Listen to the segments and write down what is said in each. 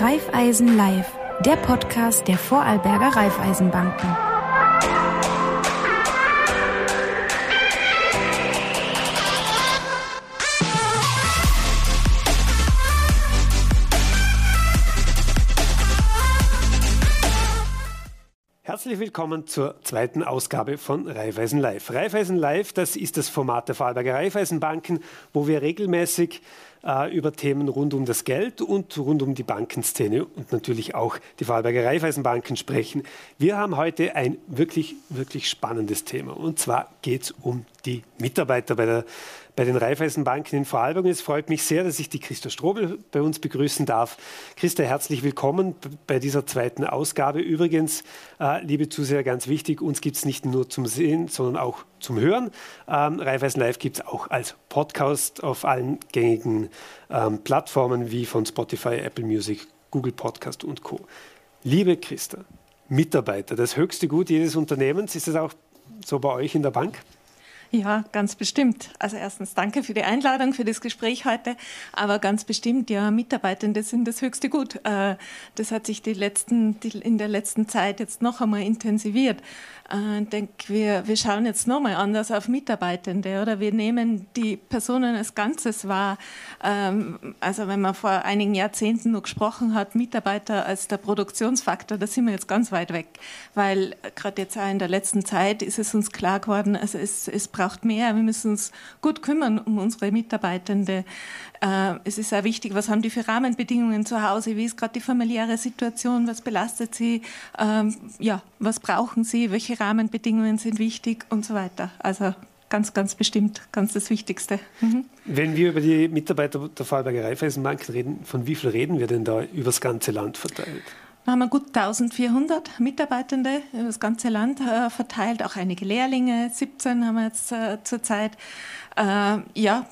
Raiffeisen Live, der Podcast der Vorarlberger Raiffeisenbanken. Herzlich willkommen zur zweiten Ausgabe von Raiffeisen Live. Raiffeisen Live, das ist das Format der Vorarlberger Raiffeisenbanken, wo wir regelmäßig äh, über Themen rund um das Geld und rund um die Bankenszene und natürlich auch die Vorarlberger Raiffeisenbanken sprechen. Wir haben heute ein wirklich, wirklich spannendes Thema. Und zwar geht es um die Mitarbeiter bei der bei den Raiffeisenbanken in Vorarlberg. es freut mich sehr, dass ich die Christa Strobel bei uns begrüßen darf. Christa, herzlich willkommen bei dieser zweiten Ausgabe. Übrigens, äh, liebe Zuseher, ganz wichtig, uns gibt es nicht nur zum Sehen, sondern auch zum Hören. Ähm, Raiffeisen Live gibt es auch als Podcast auf allen gängigen ähm, Plattformen wie von Spotify, Apple Music, Google Podcast und Co. Liebe Christa, Mitarbeiter, das höchste Gut jedes Unternehmens, ist das auch so bei euch in der Bank? Ja, ganz bestimmt. Also erstens danke für die Einladung, für das Gespräch heute. Aber ganz bestimmt, ja, Mitarbeitende sind das höchste Gut. Äh, das hat sich die letzten, in der letzten Zeit jetzt noch einmal intensiviert. Äh, ich denke, wir, wir schauen jetzt nochmal anders auf Mitarbeitende oder wir nehmen die Personen als Ganzes wahr. Ähm, also wenn man vor einigen Jahrzehnten noch gesprochen hat, Mitarbeiter als der Produktionsfaktor, da sind wir jetzt ganz weit weg. Weil gerade jetzt auch in der letzten Zeit ist es uns klar geworden, also es, es braucht mehr. Wir müssen uns gut kümmern um unsere Mitarbeitende. Äh, es ist sehr wichtig, was haben die für Rahmenbedingungen zu Hause, wie ist gerade die familiäre Situation, was belastet sie, ähm, ja, was brauchen sie, welche Rahmenbedingungen sind wichtig und so weiter. Also ganz, ganz bestimmt, ganz das Wichtigste. Mhm. Wenn wir über die Mitarbeiter der Vorarlberger Raiffeisenbank reden, von wie viel reden wir denn da übers ganze Land verteilt? Da haben wir gut 1400 Mitarbeitende über das ganze Land äh, verteilt, auch einige Lehrlinge, 17 haben wir jetzt äh, zurzeit. Äh, ja,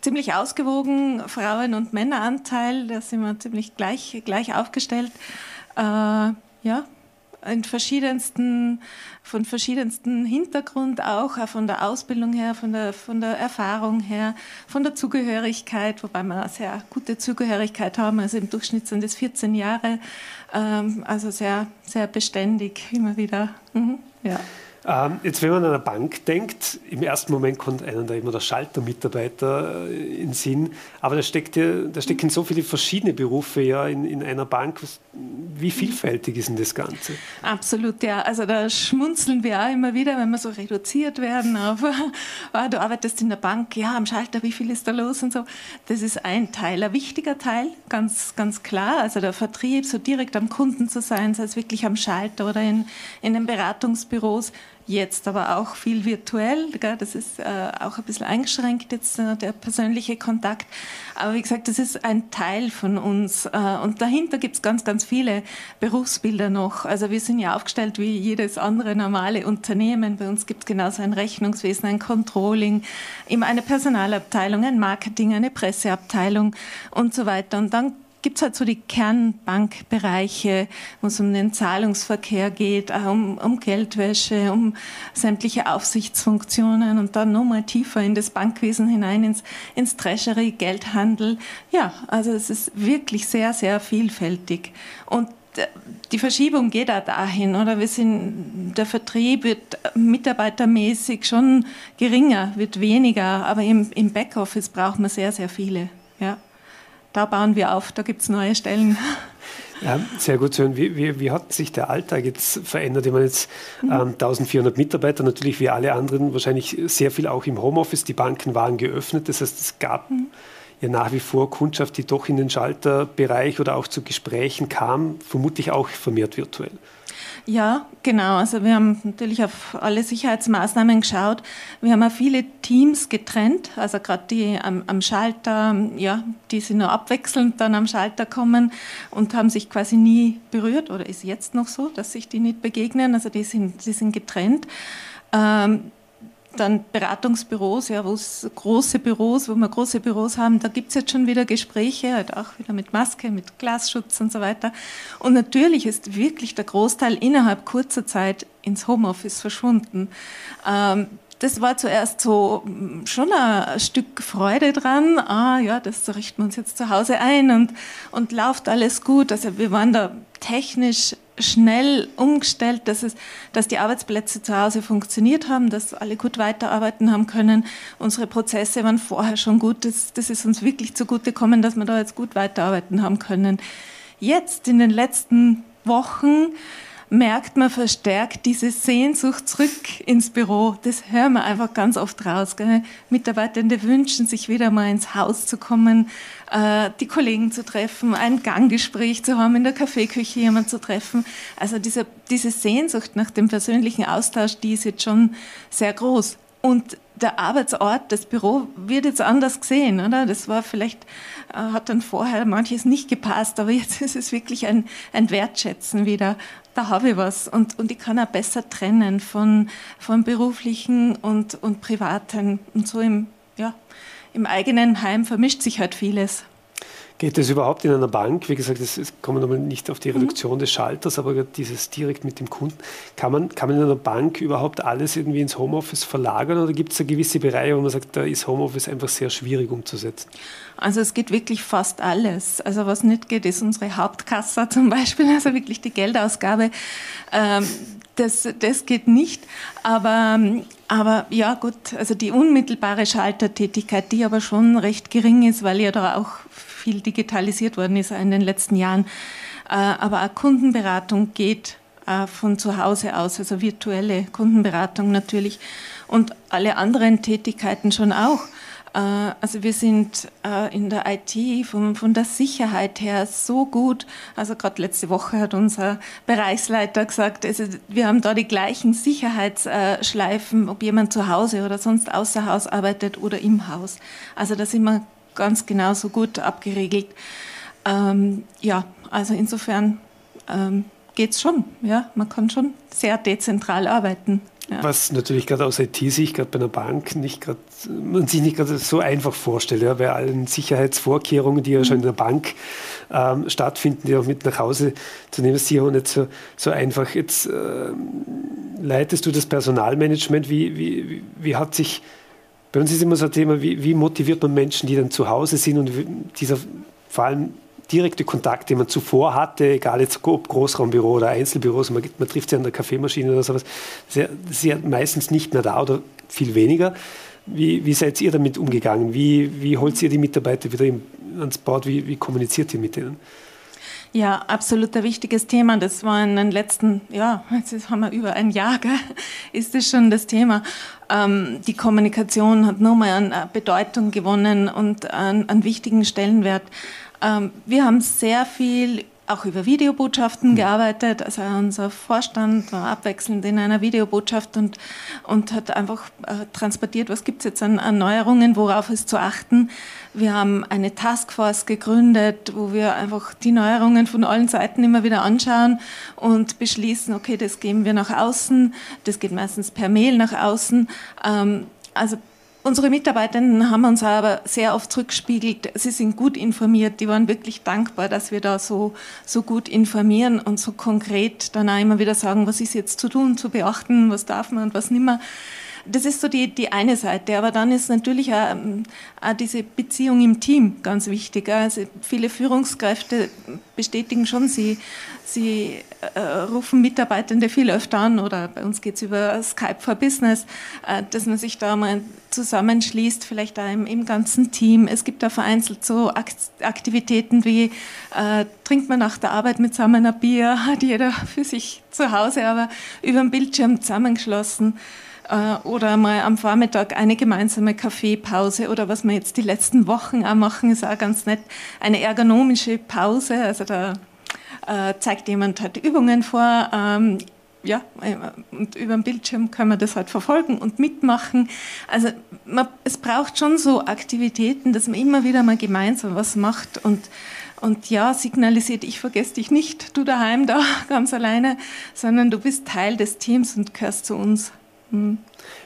ziemlich ausgewogen, Frauen- und Männeranteil, da sind wir ziemlich gleich, gleich aufgestellt. Ja, in verschiedensten, von verschiedensten Hintergrund auch, auch von der Ausbildung her, von der, von der Erfahrung her, von der Zugehörigkeit, wobei wir eine sehr gute Zugehörigkeit haben, also im Durchschnitt sind es 14 Jahre, ähm, also sehr, sehr beständig immer wieder. Mhm, ja. Ähm, jetzt, wenn man an eine Bank denkt, im ersten Moment kommt einem da immer der Schaltermitarbeiter äh, in den Sinn, aber da, steckt ja, da stecken so viele verschiedene Berufe ja in, in einer Bank. Wie vielfältig ist denn das Ganze? Absolut, ja. Also da schmunzeln wir auch immer wieder, wenn wir so reduziert werden auf, ah, du arbeitest in der Bank, ja, am Schalter, wie viel ist da los und so. Das ist ein Teil, ein wichtiger Teil, ganz, ganz klar. Also der Vertrieb, so direkt am Kunden zu sein, sei es wirklich am Schalter oder in, in den Beratungsbüros, jetzt aber auch viel virtuell. Das ist äh, auch ein bisschen eingeschränkt jetzt äh, der persönliche Kontakt. Aber wie gesagt, das ist ein Teil von uns. Äh, und dahinter gibt es ganz, ganz viele Berufsbilder noch. Also wir sind ja aufgestellt wie jedes andere normale Unternehmen. Bei uns gibt es genauso ein Rechnungswesen, ein Controlling, immer eine Personalabteilung, ein Marketing, eine Presseabteilung und so weiter. Und dann gibt es halt so die Kernbankbereiche, wo es um den Zahlungsverkehr geht, um, um Geldwäsche, um sämtliche Aufsichtsfunktionen und dann nochmal tiefer in das Bankwesen hinein, ins, ins Treasury, Geldhandel. Ja, also es ist wirklich sehr, sehr vielfältig. Und die Verschiebung geht auch dahin, oder? Wir sind, der Vertrieb wird mitarbeitermäßig schon geringer, wird weniger, aber im, im Backoffice braucht man sehr, sehr viele. Ja da bauen wir auf, da gibt es neue Stellen. Ja, sehr gut zu hören. Wie, wie, wie, hat sich der Alltag jetzt verändert? Ich meine, jetzt ähm, 1400 Mitarbeiter, natürlich wie alle anderen, wahrscheinlich sehr viel auch im Homeoffice. Die Banken waren geöffnet, das heißt, es gab mhm. Ja nach wie vor Kundschaft, die doch in den Schalterbereich oder auch zu Gesprächen kam, vermutlich auch vermehrt virtuell. Ja, genau. Also wir haben natürlich auf alle Sicherheitsmaßnahmen geschaut. Wir haben auch viele Teams getrennt, also gerade die am, am, Schalter, ja, die sind nur abwechselnd dann am Schalter kommen und haben sich quasi nie berührt oder ist jetzt noch so, dass sich die nicht begegnen. Also die sind, die sind getrennt. Ähm, dann Beratungsbüros, ja, wo es große Büros, wo wir große Büros haben, da gibt es jetzt schon wieder Gespräche, halt auch wieder mit Maske, mit Glasschutz und so weiter. Und natürlich ist wirklich der Großteil innerhalb kurzer Zeit ins Homeoffice verschwunden. Ähm, das war zuerst so mm, schon ein Stück Freude dran. Ah ja, das richten wir uns jetzt zu Hause ein und, und läuft alles gut. Also wir waren da technisch schnell umgestellt, dass, es, dass die Arbeitsplätze zu Hause funktioniert haben, dass alle gut weiterarbeiten haben können. Unsere Prozesse waren vorher schon gut. Das, das ist uns wirklich zugutekommen, dass wir da jetzt gut weiterarbeiten haben können. Jetzt in den letzten Wochen merkt man verstärkt diese Sehnsucht zurück ins Büro. Das hören wir einfach ganz oft raus. Gell? Mitarbeitende wünschen sich wieder mal ins Haus zu kommen, äh, die Kollegen zu treffen, ein Ganggespräch zu haben, in der Kaffeeküche jemanden zu treffen. Also diese, diese Sehnsucht nach dem persönlichen Austausch, die ist jetzt schon sehr groß. Und der Arbeitsort, das Büro wird jetzt anders gesehen, oder? Das war vielleicht, äh, hat dann vorher manches nicht gepasst, aber jetzt ist es wirklich ein, ein Wertschätzen wieder. Da habe ich was und, und ich kann auch besser trennen von, von beruflichen und, und privaten. Und so im, ja, im eigenen Heim vermischt sich halt vieles. Geht das überhaupt in einer Bank? Wie gesagt, es kommt nochmal nicht auf die mhm. Reduktion mhm. des Schalters, aber dieses direkt mit dem Kunden. Kann man, kann man in einer Bank überhaupt alles irgendwie ins Homeoffice verlagern oder gibt es da gewisse Bereiche, wo man sagt, da ist Homeoffice einfach sehr schwierig umzusetzen? Also es geht wirklich fast alles. Also was nicht geht, ist unsere Hauptkasse zum Beispiel, also wirklich die Geldausgabe. Ähm, das, das geht nicht. Aber, aber ja gut, also die unmittelbare Schaltertätigkeit, die aber schon recht gering ist, weil ja da auch viel digitalisiert worden ist in den letzten Jahren. Äh, aber auch Kundenberatung geht äh, von zu Hause aus, also virtuelle Kundenberatung natürlich und alle anderen Tätigkeiten schon auch. Äh, also wir sind in der IT von, der Sicherheit her so gut. Also gerade letzte Woche hat unser Bereichsleiter gesagt, also wir haben da die gleichen Sicherheitsschleifen, ob jemand zu Hause oder sonst außer Haus arbeitet oder im Haus. Also da sind wir ganz genauso gut abgeregelt. Ähm, ja, also insofern ähm, geht es schon. Ja? Man kann schon sehr dezentral arbeiten. Ja. Was natürlich gerade aus IT-Sicht, gerade bei einer Bank, nicht grad, man sich nicht gerade so einfach vorstellt, ja, bei allen Sicherheitsvorkehrungen, die ja schon in der Bank ähm, stattfinden, die auch mit nach Hause zu nehmen, ist sicher auch nicht so, so einfach. Jetzt äh, leitest du das Personalmanagement, wie, wie, wie hat sich bei uns ist immer so ein Thema, wie, wie motiviert man Menschen, die dann zu Hause sind und dieser vor allem direkte Kontakt, den man zuvor hatte, egal jetzt ob Großraumbüro oder Einzelbüros, man, man trifft sie an der Kaffeemaschine oder sowas, ist ja meistens nicht mehr da oder viel weniger. Wie, wie seid ihr damit umgegangen? Wie, wie holt ihr die Mitarbeiter wieder ans Board? Wie, wie kommuniziert ihr mit denen? Ja, absolut ein wichtiges Thema. Das war in den letzten, ja, jetzt haben wir über ein Jahr, gell, ist das schon das Thema. Ähm, die Kommunikation hat nochmal an äh, Bedeutung gewonnen und an, an wichtigen Stellenwert. Ähm, wir haben sehr viel auch über Videobotschaften gearbeitet. Also unser Vorstand war abwechselnd in einer Videobotschaft und, und hat einfach äh, transportiert, was gibt es jetzt an, an Neuerungen, worauf ist zu achten. Wir haben eine Taskforce gegründet, wo wir einfach die Neuerungen von allen Seiten immer wieder anschauen und beschließen, okay, das geben wir nach außen, das geht meistens per Mail nach außen. Ähm, also Unsere Mitarbeitenden haben uns aber sehr oft zurückgespiegelt, sie sind gut informiert, die waren wirklich dankbar, dass wir da so, so gut informieren und so konkret dann auch immer wieder sagen, was ist jetzt zu tun, zu beachten, was darf man und was nicht mehr das ist so die, die eine Seite. Aber dann ist natürlich auch, ähm, auch diese Beziehung im Team ganz wichtig. Also viele Führungskräfte bestätigen schon, sie, sie äh, rufen Mitarbeitende viel öfter an oder bei uns geht es über Skype for Business, äh, dass man sich da mal zusammenschließt, vielleicht auch im, im ganzen Team. Es gibt da vereinzelt so Aktivitäten wie äh, trinkt man nach der Arbeit mit zusammen ein Bier, hat jeder für sich zu Hause, aber über den Bildschirm zusammengeschlossen. Äh, oder mal am Vormittag eine gemeinsame Kaffeepause oder was wir jetzt die letzten Wochen auch machen, ist auch ganz nett, eine ergonomische Pause. Also da äh, zeigt jemand halt Übungen vor. Ähm, ja, äh, und über den Bildschirm können wir das halt verfolgen und mitmachen. Also man, es braucht schon so Aktivitäten, dass man immer wieder mal gemeinsam was macht und und ja, signalisiert, ich vergesse dich nicht, du daheim da ganz alleine, sondern du bist Teil des Teams und gehörst zu uns.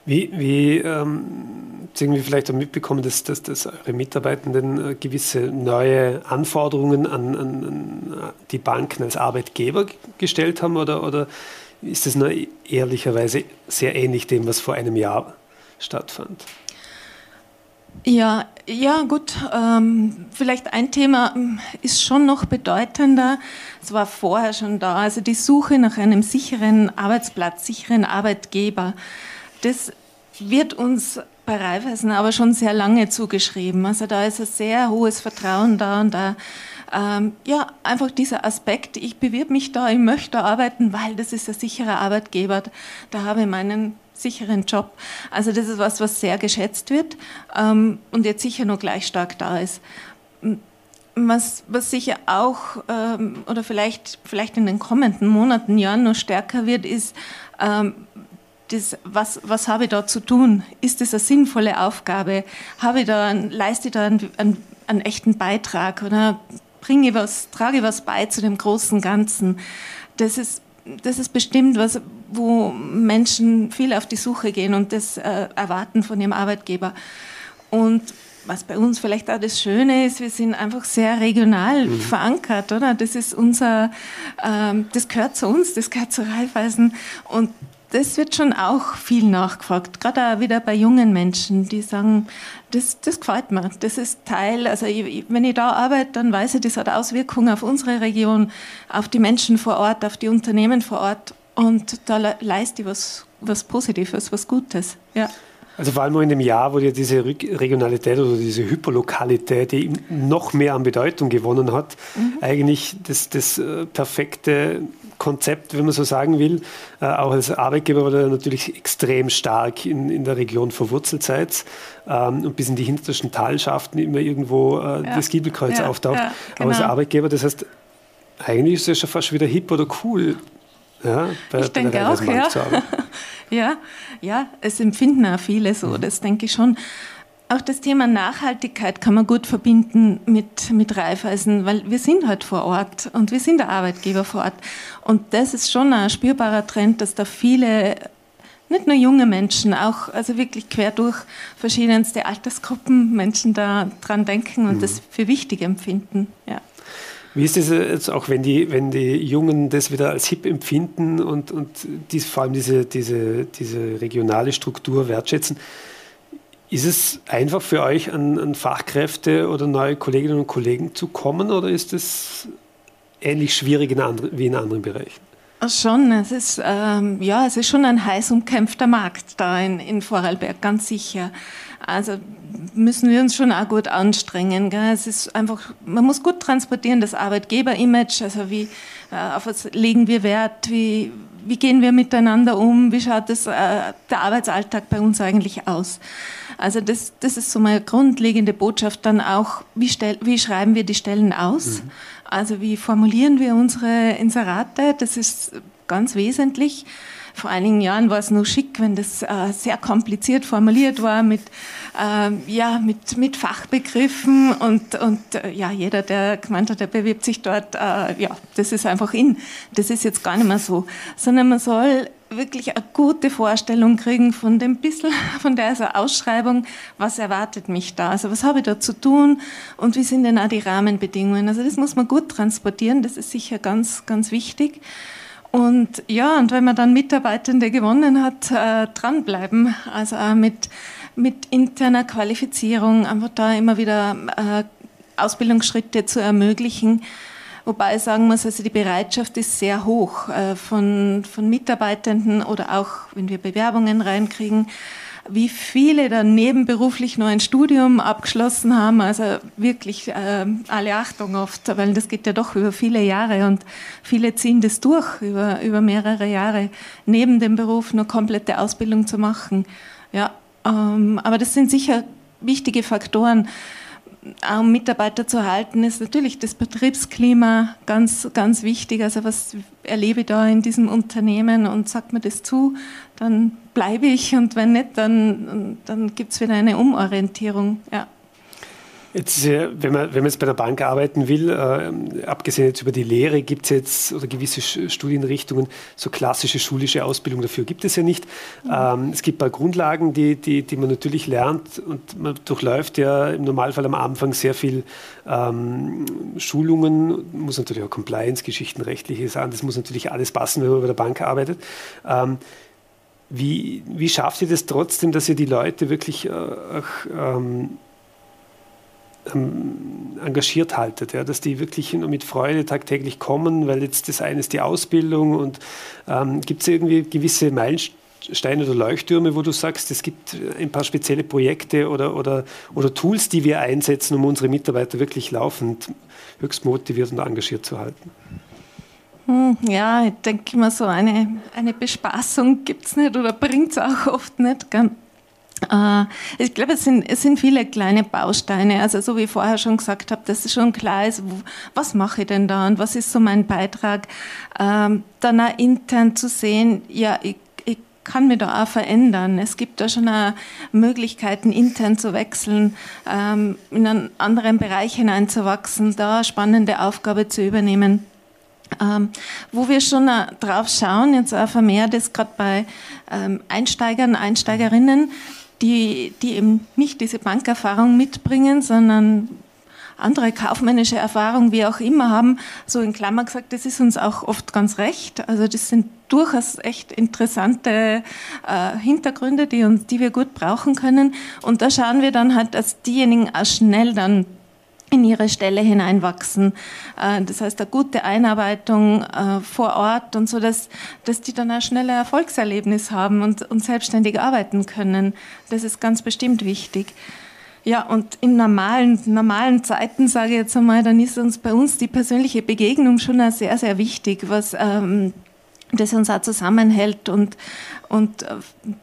Wie, wie ähm, irgendwie vielleicht auch mitbekommen, dass, dass, dass eure Mitarbeitenden äh, gewisse neue Anforderungen an, an, an, die Banken als Arbeitgeber gestellt haben oder, oder ist das nur ehrlicherweise sehr ähnlich dem, was vor einem Jahr stattfand. Ja, ja, gut. Ähm, vielleicht ein Thema ähm, ist schon noch bedeutender. Es war vorher schon da. Also die Suche nach einem sicheren Arbeitsplatz, sicheren Arbeitgeber. Das wird uns bei Raiffeisen aber schon sehr lange zugeschrieben. Also da ist ein sehr hohes Vertrauen da und da ähm, ja, einfach dieser Aspekt, ich bewirbe mich da, ich möchte arbeiten, weil das ist ein sicherer Arbeitgeber, da habe ich meinen sicheren Job. Also das ist was, was sehr geschätzt wird ähm, und jetzt sicher noch gleich stark da ist. Was, was sicher auch ähm, oder vielleicht, vielleicht in den kommenden Monaten, Jahren noch stärker wird, ist, ähm, das, was, was habe ich da zu tun? Ist das eine sinnvolle Aufgabe? Habe ich da, leiste ich da einen, einen, einen echten Beitrag oder bringe was, trage was bei zu dem großen Ganzen? Das ist, das ist bestimmt was, wo Menschen viel auf die Suche gehen und das äh, erwarten von ihrem Arbeitgeber. Und was bei uns vielleicht auch das Schöne ist, wir sind einfach sehr regional mhm. verankert, oder? Das ist unser, ähm, das gehört zu uns, das gehört zu Raiffeisen und das wird schon auch viel nachgefragt, gerade auch wieder bei jungen Menschen, die sagen, das, das gefällt mir, das ist Teil, also ich, wenn ich da arbeite, dann weiß ich, das hat Auswirkungen auf unsere Region, auf die Menschen vor Ort, auf die Unternehmen vor Ort und da leiste ich was, was Positives, was Gutes. Ja. Also vor allem in dem Jahr, wo ja diese Regionalität oder diese Hyperlokalität die noch mehr an Bedeutung gewonnen hat, mhm. eigentlich das, das äh, perfekte Konzept, wenn man so sagen will. Äh, auch als Arbeitgeber, weil er natürlich extrem stark in, in der Region verwurzelt seid ähm, und bis in die hintersten Talschaften immer irgendwo äh, ja. das Giebelkreuz ja, auftaucht. Ja, genau. Aber als genau. Arbeitgeber, das heißt, eigentlich ist es ja schon fast wieder hip oder cool, ja, bei, ich denke auch, ja. ja. Ja, es empfinden auch viele so, mhm. das denke ich schon. Auch das Thema Nachhaltigkeit kann man gut verbinden mit, mit Raiffeisen, weil wir sind halt vor Ort und wir sind der Arbeitgeber vor Ort. Und das ist schon ein spürbarer Trend, dass da viele, nicht nur junge Menschen, auch also wirklich quer durch verschiedenste Altersgruppen Menschen da dran denken und mhm. das für wichtig empfinden. Ja. Wie ist es jetzt auch, wenn die, wenn die Jungen das wieder als hip empfinden und, und dies, vor allem diese, diese, diese regionale Struktur wertschätzen? Ist es einfach für euch, an, an Fachkräfte oder neue Kolleginnen und Kollegen zu kommen oder ist es ähnlich schwierig in andre, wie in anderen Bereichen? Schon, es ist, ähm, ja, es ist schon ein heiß umkämpfter Markt da in, in Vorarlberg, ganz sicher. Also müssen wir uns schon auch gut anstrengen. Gell? Es ist einfach, man muss gut transportieren, das Arbeitgeber-Image, also wie, äh, auf was legen wir Wert, wie, wie gehen wir miteinander um, wie schaut das, äh, der Arbeitsalltag bei uns eigentlich aus. Also das, das ist so meine grundlegende Botschaft dann auch, wie, stell, wie schreiben wir die Stellen aus, mhm. Also wie formulieren wir unsere Inserate, das ist ganz wesentlich vor einigen Jahren war es nur schick, wenn das äh, sehr kompliziert formuliert war mit, äh, ja, mit, mit Fachbegriffen und, und äh, ja, jeder, der gemeint hat, der bewirbt sich dort, äh, ja, das ist einfach in. Das ist jetzt gar nicht mehr so, sondern man soll wirklich eine gute Vorstellung kriegen von dem bisschen, von der also Ausschreibung, was erwartet mich da, also was habe ich da zu tun und wie sind denn auch die Rahmenbedingungen. Also das muss man gut transportieren, das ist sicher ganz, ganz wichtig. Und ja, und wenn man dann Mitarbeitende gewonnen hat, äh, dranbleiben, also auch mit, mit interner Qualifizierung, einfach da immer wieder äh, Ausbildungsschritte zu ermöglichen. Wobei ich sagen muss, also die Bereitschaft ist sehr hoch äh, von, von Mitarbeitenden oder auch, wenn wir Bewerbungen reinkriegen, wie viele dann nebenberuflich nur ein Studium abgeschlossen haben. Also wirklich äh, alle Achtung oft, weil das geht ja doch über viele Jahre und viele ziehen das durch über, über mehrere Jahre, neben dem Beruf eine komplette Ausbildung zu machen. Ja, ähm, aber das sind sicher wichtige Faktoren um Mitarbeiter zu halten, ist natürlich das Betriebsklima ganz, ganz wichtig. Also was erlebe ich da in diesem Unternehmen und sagt mir das zu, dann bleibe ich und wenn nicht, dann, dann gibt es wieder eine Umorientierung. Ja. Jetzt, wenn man, wenn man jetzt bei der Bank arbeiten will, äh, abgesehen jetzt über die Lehre, gibt es jetzt oder gewisse Studienrichtungen, so klassische schulische Ausbildung dafür gibt es ja nicht. Mhm. Ähm, es gibt ein paar Grundlagen, die, die, die man natürlich lernt und man durchläuft ja im Normalfall am Anfang sehr viel ähm, Schulungen, muss natürlich auch Compliance, Geschichten, rechtliche Sachen, das muss natürlich alles passen, wenn man bei der Bank arbeitet. Ähm, Wie, wie schafft ihr das trotzdem, dass ihr die Leute wirklich äh, ähm, ähm, engagiert haltet, ja, dass die wirklich mit Freude tagtäglich kommen, weil jetzt das eine ist die Ausbildung und ähm, gibt es irgendwie gewisse Meilensteine oder Leuchttürme, wo du sagst, es gibt ein paar spezielle Projekte oder, oder, oder Tools, die wir einsetzen, um unsere Mitarbeiter wirklich laufend höchst motiviert und engagiert zu halten? Hm, ja, ich denke immer so, eine, eine Bespaßung gibt es nicht oder bringt es auch oft nicht. Äh, ich glaube, es sind, es sind viele kleine Bausteine. Also so wie ich vorher schon gesagt habe, dass es schon klar ist, was mache ich denn da und was ist so mein Beitrag. Ähm, dann auch intern zu sehen, ja, ich, ich kann mich da auch verändern. Es gibt da schon auch Möglichkeiten, intern zu wechseln, ähm, in einen anderen Bereich hineinzuwachsen, da eine spannende Aufgabe zu übernehmen. Ähm, wo wir schon äh, drauf schauen, jetzt auch vermehrt ist gerade bei ähm, Einsteigern, Einsteigerinnen, die, die eben nicht diese Bankerfahrung mitbringen, sondern andere kaufmännische Erfahrungen, wie auch immer, haben, so in Klammer gesagt, das ist uns auch oft ganz recht. Also das sind durchaus echt interessante äh, Hintergründe, die, uns, die wir gut brauchen können. Und da schauen wir dann halt, dass diejenigen auch schnell dann in ihre Stelle hineinwachsen. Äh, das heißt, eine gute Einarbeitung äh, vor Ort und so, dass, dass die dann ein schnelles Erfolgserlebnis haben und, und selbstständig arbeiten können. Das ist ganz bestimmt wichtig. Ja, und in normalen, normalen Zeiten, sage ich jetzt einmal, dann ist uns bei uns die persönliche Begegnung schon sehr, sehr wichtig, was ähm, das uns auch zusammenhält und, und äh,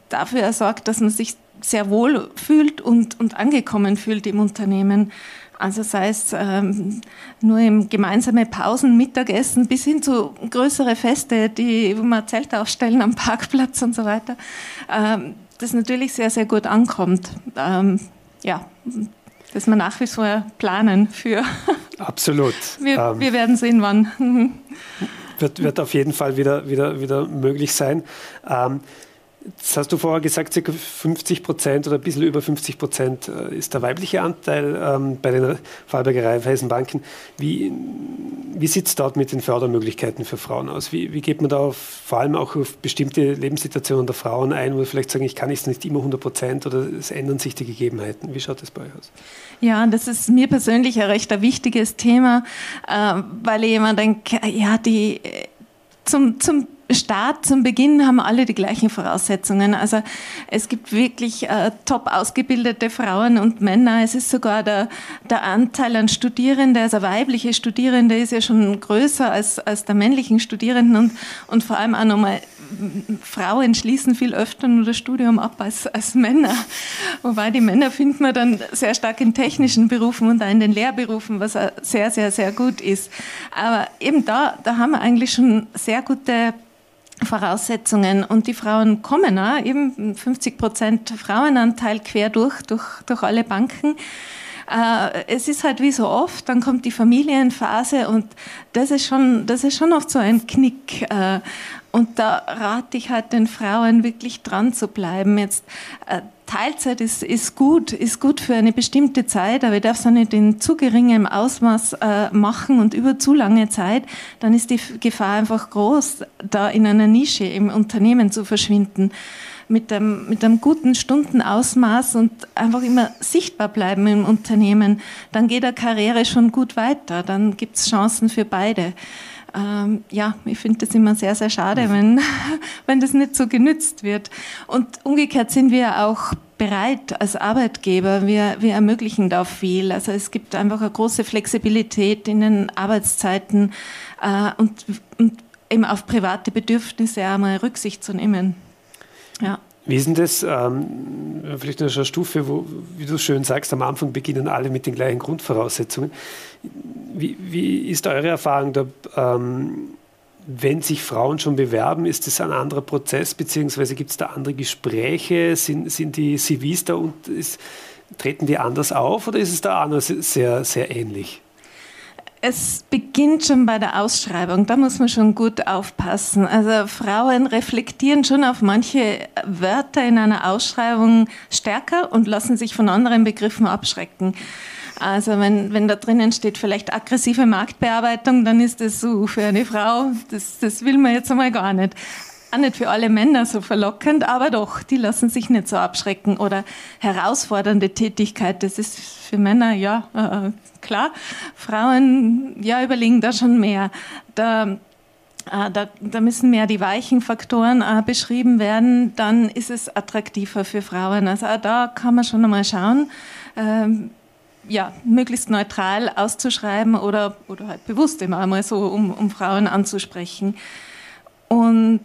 dafür sorgt, dass man sich sehr wohl fühlt und, und angekommen fühlt im Unternehmen. Also sei es ähm, nur im gemeinsame Pausen, Mittagessen bis hin zu größere Feste, die, wo wir Zelte aufstellen am Parkplatz und so weiter, ähm, das natürlich sehr, sehr gut ankommt. Ähm, ja, dass wir nach wie vor planen für. Absolut. wir, ähm, wir werden sehen, wann. wird, wird auf jeden Fall wieder, wieder, wieder möglich sein. Ähm, Jetzt hast du vorher gesagt, ca. 50 Prozent oder ein bisschen über 50 Prozent äh, ist der weibliche Anteil ähm, bei den Vorarlberger Raiffeisenbanken. Wie, wie sieht es dort mit den Fördermöglichkeiten für Frauen aus? Wie, wie geht man da auf, vor allem auch auf bestimmte Lebenssituationen der Frauen ein, wo vielleicht sagen, ich kann es nicht immer 100 Prozent oder es ändern sich die Gegebenheiten? Wie schaut das bei euch aus? Ja, das ist mir persönlich ein recht ein wichtiges Thema, äh, weil ich immer denke, ja, die äh, zum, zum Start, zum Beginn haben alle die gleichen Voraussetzungen. Also es gibt wirklich äh, top ausgebildete Frauen und Männer. Es ist sogar der, der Anteil an Studierenden, also weibliche Studierende ist ja schon größer als, als der männlichen Studierenden und, und vor allem auch nochmal Frauen schließen viel öfter nur das Studium ab als, als Männer. Wobei die Männer findet man dann sehr stark in technischen Berufen und auch in den Lehrberufen, was sehr, sehr, sehr gut ist. Aber eben da, da haben wir eigentlich schon sehr gute Voraussetzungen. Und die Frauen kommen auch, eben 50 Prozent Frauenanteil quer durch, durch, durch alle Banken. Äh, es ist halt wie so oft, dann kommt die Familienphase und das ist schon, das ist schon oft so ein Knick. Äh, und da rate ich halt den Frauen wirklich dran zu bleiben. Jetzt äh, Teilzeit ist, ist gut, ist gut für eine bestimmte Zeit, aber ich darf es auch nicht in zu geringem Ausmaß äh, machen und über zu lange Zeit. Dann ist die Gefahr einfach groß, da in einer Nische im Unternehmen zu verschwinden. Mit einem, mit einem guten Stundenausmaß und einfach immer sichtbar bleiben im Unternehmen, dann geht der Karriere schon gut weiter. Dann gibt es Chancen für beide ähm, ja, ich finde das immer sehr, sehr schade, mhm. wenn, wenn das nicht so genützt wird. Und umgekehrt sind wir auch bereit als Arbeitgeber. Wir, wir ermöglichen da viel. Also es gibt einfach eine große Flexibilität in den Arbeitszeiten äh, und, und eben auf private Bedürfnisse einmal Rücksicht zu nehmen. Ja. Wie ist denn das, ähm, vielleicht eine Stufe, wo, wie du schön sagst, am Anfang beginnen alle mit den gleichen Grundvoraussetzungen. Wie, wie ist eure Erfahrung da? Ähm, wenn sich Frauen schon bewerben, ist das ein anderer Prozess, beziehungsweise gibt es da andere Gespräche? Sind, sind die CVs da und ist, treten die anders auf oder ist es da anders sehr, sehr ähnlich? Es beginnt schon bei der Ausschreibung, da muss man schon gut aufpassen. Also Frauen reflektieren schon auf manche Wörter in einer Ausschreibung stärker und lassen sich von anderen Begriffen abschrecken. Also wenn, wenn da drinnen steht vielleicht aggressive Marktbearbeitung, dann ist das so für eine Frau, das, das will man jetzt einmal gar nicht. auch nicht für alle Männer so verlockend, aber doch, die lassen sich nicht so abschrecken. Oder herausfordernde Tätigkeit, das ist für Männer, ja, äh, klar. Frauen, ja, überlegen da schon mehr. Da, äh, da, da, müssen mehr die weichen Faktoren äh, beschrieben werden, dann ist es attraktiver für Frauen. Also da kann man schon einmal schauen. Ähm, ja, möglichst neutral auszuschreiben oder, oder halt bewusst immer einmal so, um, um Frauen anzusprechen. Und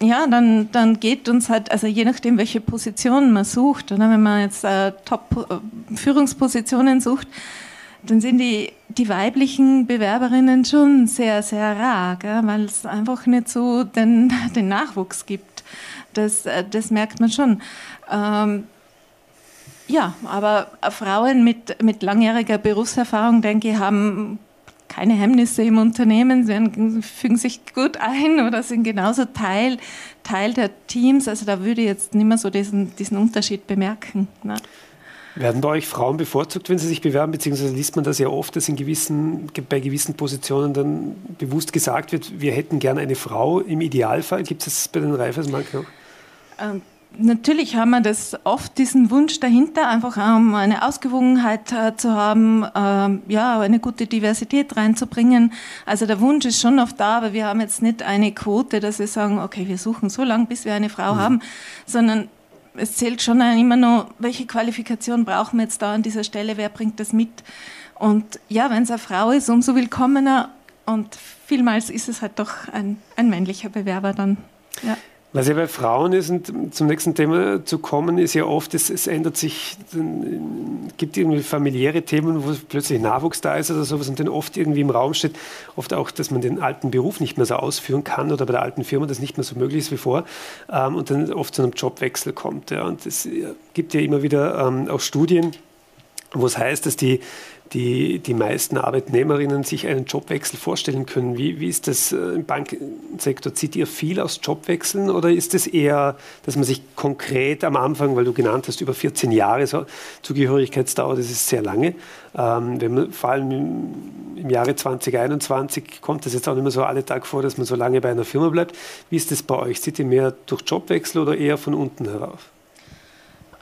ja, dann, dann geht uns halt, also je nachdem, welche Position man sucht, oder wenn man jetzt äh, Top-Führungspositionen sucht, dann sind die, die weiblichen Bewerberinnen schon sehr, sehr rar, weil es einfach nicht so den, den Nachwuchs gibt. Das, äh, das merkt man schon. Ähm, ja, aber Frauen mit, mit langjähriger Berufserfahrung, denke ich, haben keine Hemmnisse im Unternehmen, sie fügen sich gut ein oder sind genauso Teil, Teil der Teams. Also da würde ich jetzt nicht mehr so diesen, diesen Unterschied bemerken. Ne? Werden bei euch Frauen bevorzugt, wenn sie sich bewerben, beziehungsweise liest man das ja oft, dass in gewissen, bei gewissen Positionen dann bewusst gesagt wird, wir hätten gerne eine Frau im Idealfall. Gibt es das bei den Reifeismarken noch? Ähm, Natürlich haben wir das oft, diesen Wunsch dahinter, einfach um eine Ausgewogenheit äh, zu haben, äh, ja, eine gute Diversität reinzubringen. Also der Wunsch ist schon oft da, aber wir haben jetzt nicht eine Quote, dass wir sagen, okay, wir suchen so lange, bis wir eine Frau mhm. haben, sondern es zählt schon immer noch, welche Qualifikation brauchen wir jetzt da an dieser Stelle, wer bringt das mit. Und ja, wenn es eine Frau ist, umso willkommener und vielmals ist es halt doch ein, ein männlicher Bewerber dann. Ja. Was ja bei Frauen ist, und zum nächsten Thema zu kommen, ist ja oft, es, es ändert sich, es gibt irgendwie familiäre Themen, wo plötzlich Nachwuchs da ist oder sowas und dann oft irgendwie im Raum steht, oft auch, dass man den alten Beruf nicht mehr so ausführen kann oder bei der alten Firma das nicht mehr so möglich ist wie vor ähm, und dann oft zu einem Jobwechsel kommt. Ja. Und es gibt ja immer wieder ähm, auch Studien, wo es heißt, dass die die, die meisten Arbeitnehmerinnen sich einen Jobwechsel vorstellen können. Wie, wie ist das äh, im Banksektor? Zieht ihr viel aus Jobwechseln oder ist es eher, dass man sich konkret am Anfang, weil du genannt hast, über 14 Jahre so, Zugehörigkeitsdauer, das ist sehr lange. Ähm, wenn man, vor allem im, im, Jahre 2021 kommt das jetzt auch nicht mehr so alle Tag vor, dass man so lange bei einer Firma bleibt. Wie ist das bei euch? Zieht ihr mehr durch Jobwechsel oder eher von unten herauf?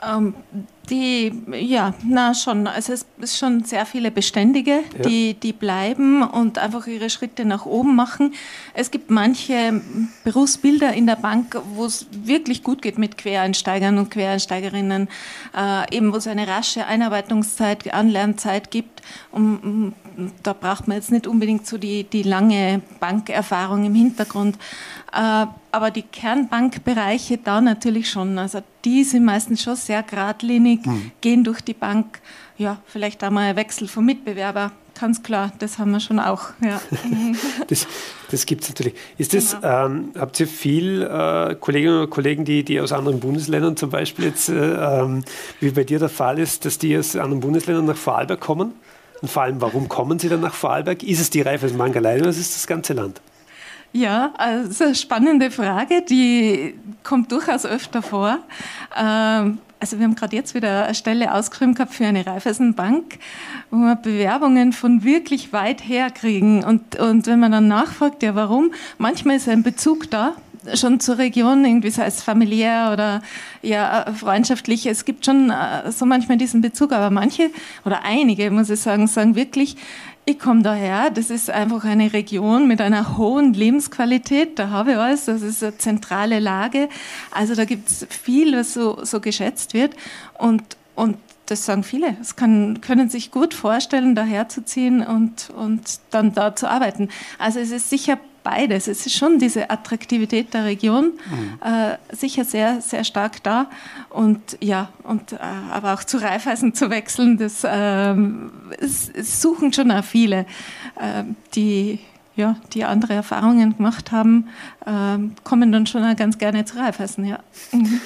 Ähm, die, ja, na schon. Also es ist schon sehr viele Beständige, ja. die, die bleiben und einfach ihre Schritte nach oben machen. Es gibt manche Berufsbilder in der Bank, wo es wirklich gut geht mit Quereinsteigern und Quereinsteigerinnen, äh, eben wo es eine rasche Einarbeitungszeit, Anlernzeit gibt. Um, da braucht man jetzt nicht unbedingt so die, die lange Bankerfahrung im Hintergrund. Äh, aber die Kernbankbereiche da natürlich schon. Also die sind meistens schon sehr geradlinig, mhm. gehen durch die Bank. Ja, vielleicht einmal ein Wechsel vom Mitbewerber. Ganz klar, das haben wir schon auch. Ja. das das gibt es natürlich. Ist das, genau. ähm, habt ihr viel äh, Kolleginnen und Kollegen, die, die aus anderen Bundesländern zum Beispiel jetzt, äh, ähm, wie bei dir der Fall ist, dass die aus anderen Bundesländern nach Vorarlberg kommen? Und vor allem, warum kommen sie dann nach Vorarlberg? Ist es die Raiffeisenbank allein oder ist es das ganze Land? Ja, also spannende Frage, die kommt durchaus öfter vor. Ähm, also wir haben gerade jetzt wieder eine Stelle ausgeschrieben gehabt für eine Raiffeisenbank, wo wir Bewerbungen von wirklich weit her kriegen. Und, und wenn man dann nachfragt, ja warum, manchmal ist ein Bezug da, schon zur Region, irgendwie sei es familiär oder ja, freundschaftlich. Es gibt schon äh, so manchmal diesen Bezug, aber manche oder einige, muss ich sagen, sagen wirklich, ich komme daher, das ist einfach eine Region mit einer hohen Lebensqualität, da habe ich alles, das ist eine zentrale Lage. Also da gibt es viel, was so, so geschätzt wird und, und das sagen viele. Es kann, können sich gut vorstellen, daher zu ziehen und, und dann da zu arbeiten. Also es ist sicher beides. Es ist schon diese Attraktivität der Region mhm. äh, sicher sehr, sehr stark da. Und ja, und, äh, aber auch zu Reifeisen zu wechseln, das äh, es, es suchen schon auch viele, äh, die ja, die andere Erfahrungen gemacht haben, äh, kommen dann schon auch ganz gerne zu Reifeisen, ja. Mhm.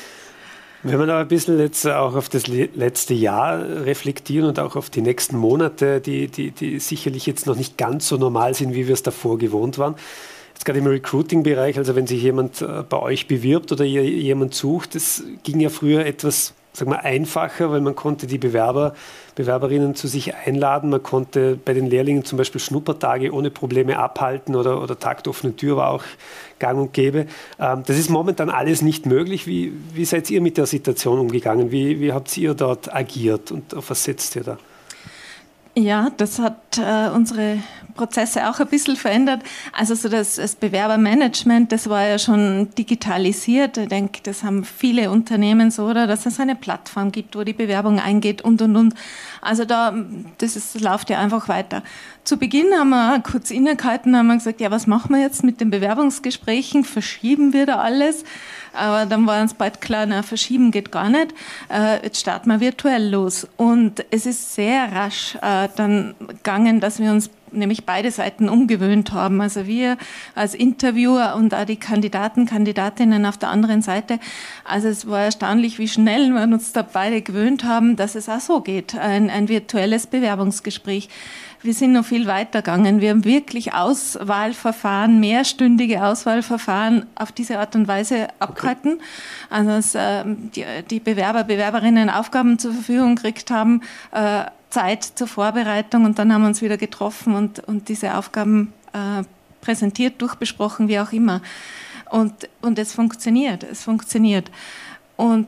Wenn wir noch ein bisschen jetzt auch auf das letzte Jahr reflektieren und auch auf die nächsten Monate, die, die, die sicherlich jetzt noch nicht ganz so normal sind, wie wir es davor gewohnt waren. Jetzt gerade im Recruiting-Bereich, also wenn sich jemand äh, bei euch bewirbt oder ihr jemand sucht, das ging ja früher etwas sag mal, einfacher, weil man konnte die Bewerber, Bewerberinnen zu sich einladen. Man konnte bei den Lehrlingen zum Beispiel Schnuppertage ohne Probleme abhalten oder, oder Tag offene Tür war auch gang und gäbe. Ähm, das ist momentan alles nicht möglich. Wie, wie seid ihr mit der Situation umgegangen? Wie, wie habt ihr dort agiert und auf was setzt ihr da? Ja, das hat äh, unsere Prozesse auch ein bisschen verändert. Also so das, das, Bewerbermanagement, das war ja schon digitalisiert. Ich denke, das haben viele Unternehmen so, oder dass es eine Plattform gibt, wo die Bewerbung eingeht und und und. Also da, das, ist, das läuft ja einfach weiter. Zu Beginn haben wir kurz innegehalten, haben wir gesagt, ja, was machen wir jetzt mit den Bewerbungsgesprächen? Verschieben wir da alles? Aber dann war uns bald klar, na, verschieben geht gar nicht. Äh, jetzt starten wir virtuell los. Und es ist sehr rasch äh, dann gegangen, dass wir uns nämlich beide Seiten umgewöhnt haben. Also wir als Interviewer und auch die Kandidaten, Kandidatinnen auf der anderen Seite. Also es war erstaunlich, wie schnell wir uns da beide gewöhnt haben, dass es auch so geht, ein, ein virtuelles Bewerbungsgespräch wir sind noch viel weiter gegangen. Wir haben wirklich Auswahlverfahren, mehrstündige Auswahlverfahren auf diese Art und Weise abgehalten. Okay. Also dass äh, die, die, Bewerber, Bewerberinnen Aufgaben zur Verfügung gekriegt haben, äh, Zeit zur Vorbereitung und dann haben wir uns wieder getroffen und, und diese Aufgaben äh, präsentiert, durchbesprochen, wie auch immer. Und, und es funktioniert, es funktioniert. Und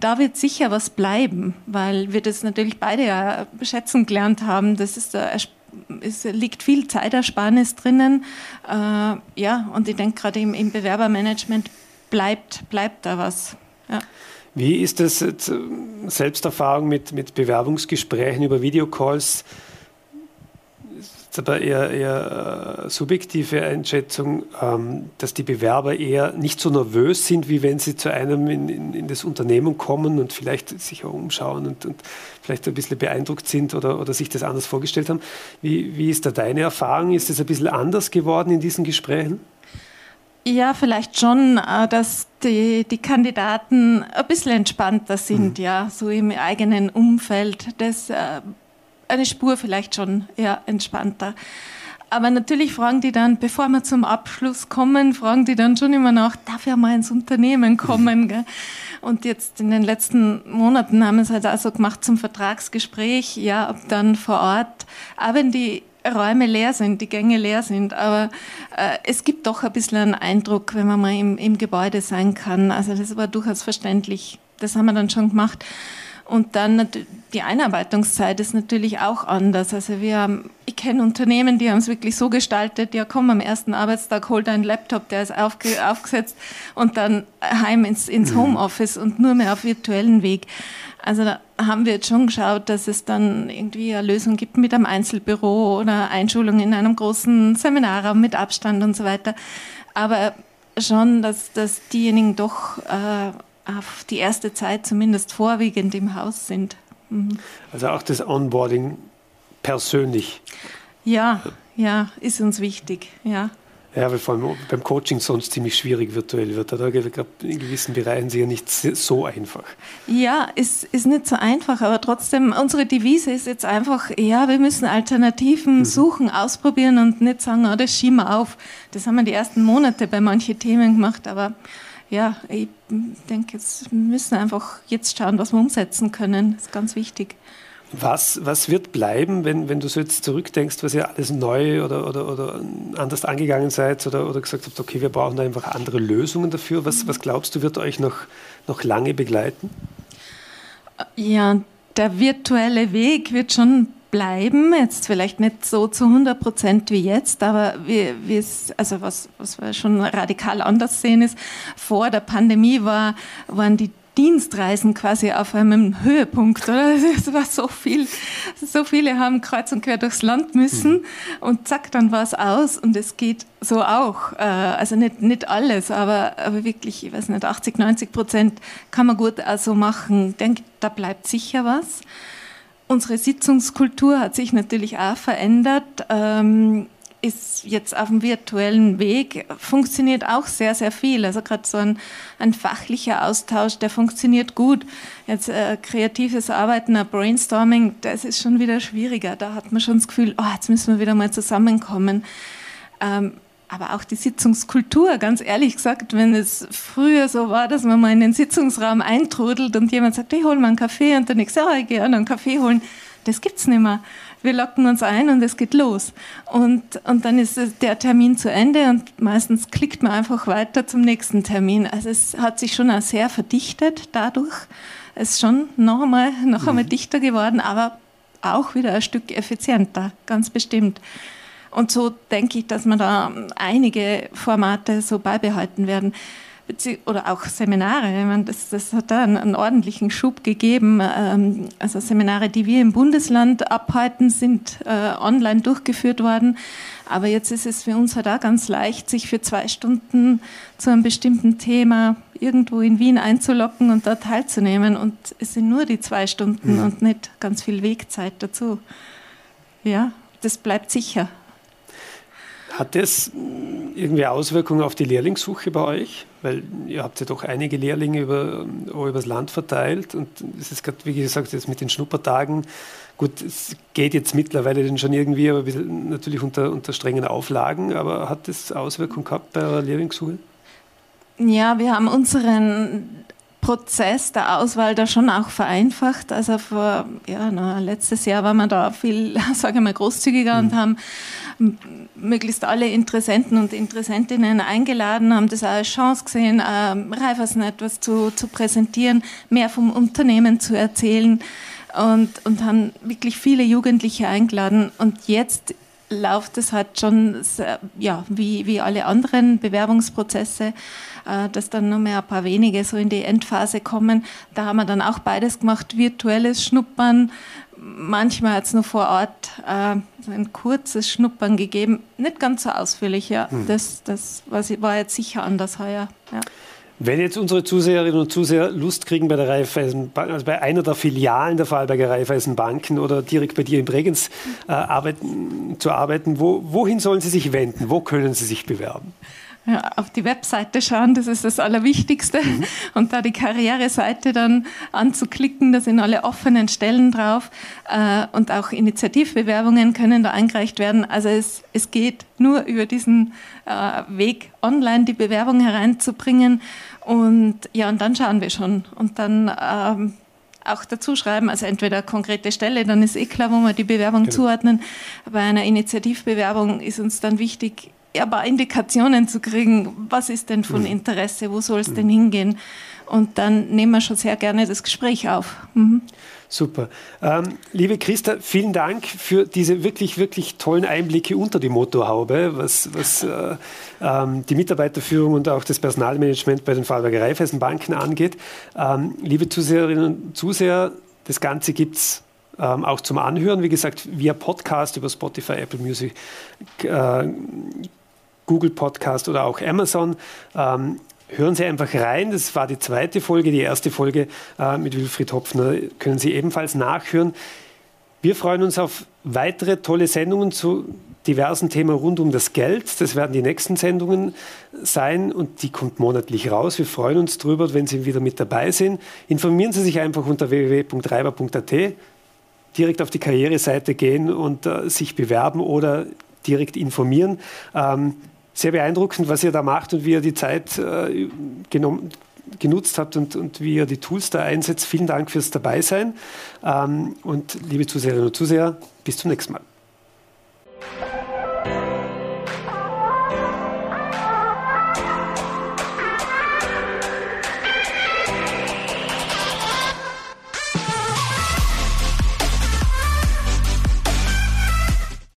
da wird sicher was bleiben, weil wir das natürlich beide ja schätzen gelernt haben. Das ist es liegt viel Zeitersparnis drinnen. Äh, ja, und ich denke gerade im, im, Bewerbermanagement bleibt, bleibt da was. Ja. Wie ist das äh, Selbsterfahrung mit, mit Bewerbungsgesprächen über Videocalls? aber eher, eher äh, subjektive Einschätzung, ähm, dass die Bewerber eher nicht so nervös sind, wie wenn sie zu einem in, in, in das Unternehmen kommen und vielleicht sich umschauen und, und, vielleicht ein bisschen beeindruckt sind oder, oder sich das anders vorgestellt haben. Wie, wie ist da deine Erfahrung? Ist es ein bisschen anders geworden in diesen Gesprächen? Ja, vielleicht schon, äh, dass die, die Kandidaten ein bisschen entspannter sind, mhm. ja, so im eigenen Umfeld. Das äh, eine Spur vielleicht schon eher entspannter. Aber natürlich fragen die dann, bevor wir zum Abschluss kommen, fragen die dann schon immer nach, darf ja mal ins Unternehmen kommen? Gell? Und jetzt in den letzten Monaten haben wir es halt auch so gemacht zum Vertragsgespräch, ja, ob dann vor Ort, auch wenn die Räume leer sind, die Gänge leer sind, aber äh, es gibt doch ein bisschen einen Eindruck, wenn man mal im, im Gebäude sein kann. Also das war durchaus verständlich. Das haben wir dann schon gemacht. Und dann die Einarbeitungszeit ist natürlich auch anders. Also wir haben, ich kenne Unternehmen, die haben es wirklich so gestaltet, ja komm, am ersten Arbeitstag hol deinen Laptop, der ist aufge, aufgesetzt und dann heim ins, ins mhm. Homeoffice und nur mehr auf virtuellen Weg. Also da haben wir jetzt schon geschaut, dass es dann irgendwie eine Lösung gibt mit einem Einzelbüro oder Einschulung in einem großen Seminarraum mit Abstand und so weiter. Aber schon, dass, dass diejenigen doch äh, auf die erste Zeit zumindest vorwiegend im Haus sind. Mhm. Also auch das Onboarding persönlich. Ja, ja, ist uns wichtig, ja. Ja, weil vor allem beim Coaching sonst ziemlich schwierig virtuell wird. Da in gewissen Bereichen sicher nicht so einfach. Ja, es ist nicht so einfach, aber trotzdem, unsere Devise ist jetzt einfach, ja, wir müssen Alternativen mhm. suchen, ausprobieren und nicht sagen, oh, das schieben wir auf. Das haben wir die ersten Monate bei manchen Themen gemacht, aber ja, ich denke, wir müssen einfach jetzt schauen, was wir umsetzen können. Das ist ganz wichtig. Was, was wird bleiben, wenn, wenn du so jetzt zurückdenkst, was ihr alles neu oder, oder, oder anders angegangen seid oder, oder gesagt habt, okay, wir brauchen einfach andere Lösungen dafür? Was, was glaubst du, wird euch noch, noch lange begleiten? Ja, der virtuelle Weg wird schon bleiben, jetzt vielleicht nicht so zu 100 Prozent wie jetzt, aber wir, also was, was wir schon radikal anders sehen ist, vor der Pandemie war, waren die Dienstreisen quasi auf einem Höhepunkt, oder? Es war so viel, so viele haben kreuz und quer durchs Land müssen mhm. und zack, dann war es aus und es geht so auch. Äh, also nicht, nicht alles, aber, aber wirklich, ich weiß nicht, 80, 90 Prozent kann man gut auch so machen. Ich denke, da bleibt sicher was. Unsere Sitzungskultur hat sich natürlich auch verändert, ähm, ist jetzt auf dem virtuellen Weg, funktioniert auch sehr, sehr viel. Also gerade so ein, ein, fachlicher Austausch, der funktioniert gut. Jetzt äh, kreatives Arbeiten, ein Brainstorming, das ist schon wieder schwieriger. Da hat man schon das Gefühl, oh, jetzt müssen wir wieder mal zusammenkommen. Ähm, aber auch die Sitzungskultur, ganz ehrlich gesagt, wenn es früher so war, dass man mal in den Sitzungsraum eintrudelt und jemand sagt, ich hole mal einen Kaffee und der nächste, ja, ich gehe einen Kaffee holen, das gibt es nicht mehr. Wir locken uns ein und es geht los. Und, und dann ist der Termin zu Ende und meistens klickt man einfach weiter zum nächsten Termin. Also es hat sich schon auch sehr verdichtet dadurch. Es ist schon noch einmal, noch einmal mhm. dichter geworden, aber auch wieder ein Stück effizienter, ganz bestimmt. Und so denke ich, dass man da einige Formate so beibehalten werden oder auch Seminare. Ich meine, das, das hat da einen, einen, ordentlichen Schub gegeben. Ähm, also Seminare, die wir im Bundesland abhalten, sind äh, online durchgeführt worden. Aber jetzt ist es für uns halt auch ganz leicht, sich für zwei Stunden zu einem bestimmten Thema irgendwo in Wien einzulocken und da teilzunehmen. Und es sind nur die zwei Stunden mhm. und nicht ganz viel Wegzeit dazu. Ja, das bleibt sicher. Hat das irgendwie Auswirkungen auf die Lehrlingssuche bei euch? Weil ihr habt ja doch einige Lehrlinge über, über das Land verteilt und es ist gerade, wie gesagt, jetzt mit den Schnuppertagen, gut, es geht jetzt mittlerweile dann schon irgendwie, aber natürlich unter, unter strengen Auflagen, aber hat das Auswirkungen gehabt bei eurer Lehrlingssuche? Ja, wir haben unseren Prozess der Auswahl da schon auch vereinfacht. Also vor, ja, na, letztes Jahr waren wir da viel, sage ich mal, großzügiger mhm. und haben möglichst alle Interessenten und Interessentinnen eingeladen, haben das auch als Chance gesehen, ähm, Raiffeisen etwas zu, zu präsentieren, mehr vom Unternehmen zu erzählen und, und haben wirklich viele Jugendliche eingeladen. Und jetzt läuft es halt schon sehr, ja, wie, wie alle anderen Bewerbungsprozesse, äh, dass dann nur mehr ein paar wenige so in die Endphase kommen. Da haben wir dann auch beides gemacht, virtuelles Schnuppern, manchmal hat es nur vor Ort äh, ein kurzes Schnuppern gegeben, nicht ganz so ausführlich, ja. Hm. Das, das war jetzt sicher anders heuer. Ja. Wenn jetzt unsere Zuseherinnen und Zuseher Lust kriegen, bei der Raiffeisenbank, also bei einer der Filialen der Vorarlberger Raiffeisenbanken oder direkt bei dir in Bregenz äh, arbeiten, zu arbeiten, wo, wohin sollen sie sich wenden? Wo können sie sich bewerben? Ja, auf die Webseite schauen, das ist das Allerwichtigste. Mhm. Und da die Karriereseite dann anzuklicken, da sind alle offenen Stellen drauf. Äh, und auch Initiativbewerbungen können da eingereicht werden. Also es, es geht nur über diesen äh, Weg, online die Bewerbung hereinzubringen. Und ja, und dann schauen wir schon. Und dann ähm, auch dazu schreiben, also entweder konkrete Stelle, dann ist eh klar, wo wir die Bewerbung genau. zuordnen. Bei einer Initiativbewerbung ist uns dann wichtig, ein paar Indikationen zu kriegen, was ist denn von mhm. Interesse, wo soll es mhm. denn hingehen. Und dann nehmen wir schon sehr gerne das Gespräch auf. Mhm. Super. Ähm, liebe Christa, vielen Dank für diese wirklich, wirklich tollen Einblicke unter die Motorhaube, was, was äh, ähm, die Mitarbeiterführung und auch das Personalmanagement bei den Vorarlberger Raiffeisenbanken angeht. Ähm, liebe Zuseherinnen und Zuseher, das Ganze gibt es ähm, auch zum Anhören, wie gesagt, via Podcast über Spotify, Apple Music, äh, Google Podcast oder auch Amazon. Ähm, hören Sie einfach rein. Das war die zweite Folge. Die erste Folge äh, mit Wilfried Hopfner können Sie ebenfalls nachhören. Wir freuen uns auf weitere tolle Sendungen zu diversen Themen rund um das Geld. Das werden die nächsten Sendungen sein und die kommt monatlich raus. Wir freuen uns drüber, wenn Sie wieder mit dabei sind. Informieren Sie sich einfach unter www.reiber.at, direkt auf die Karriereseite gehen und äh, sich bewerben oder direkt informieren. Ähm, sehr beeindruckend, was ihr da macht und wie ihr die Zeit äh, genommen genutzt habt und, und, wie ihr die Tools da einsetzt. Vielen Dank fürs Dabeisein. Ähm, und liebe Zuseherinnen und Zuseher, bis zum nächsten Mal.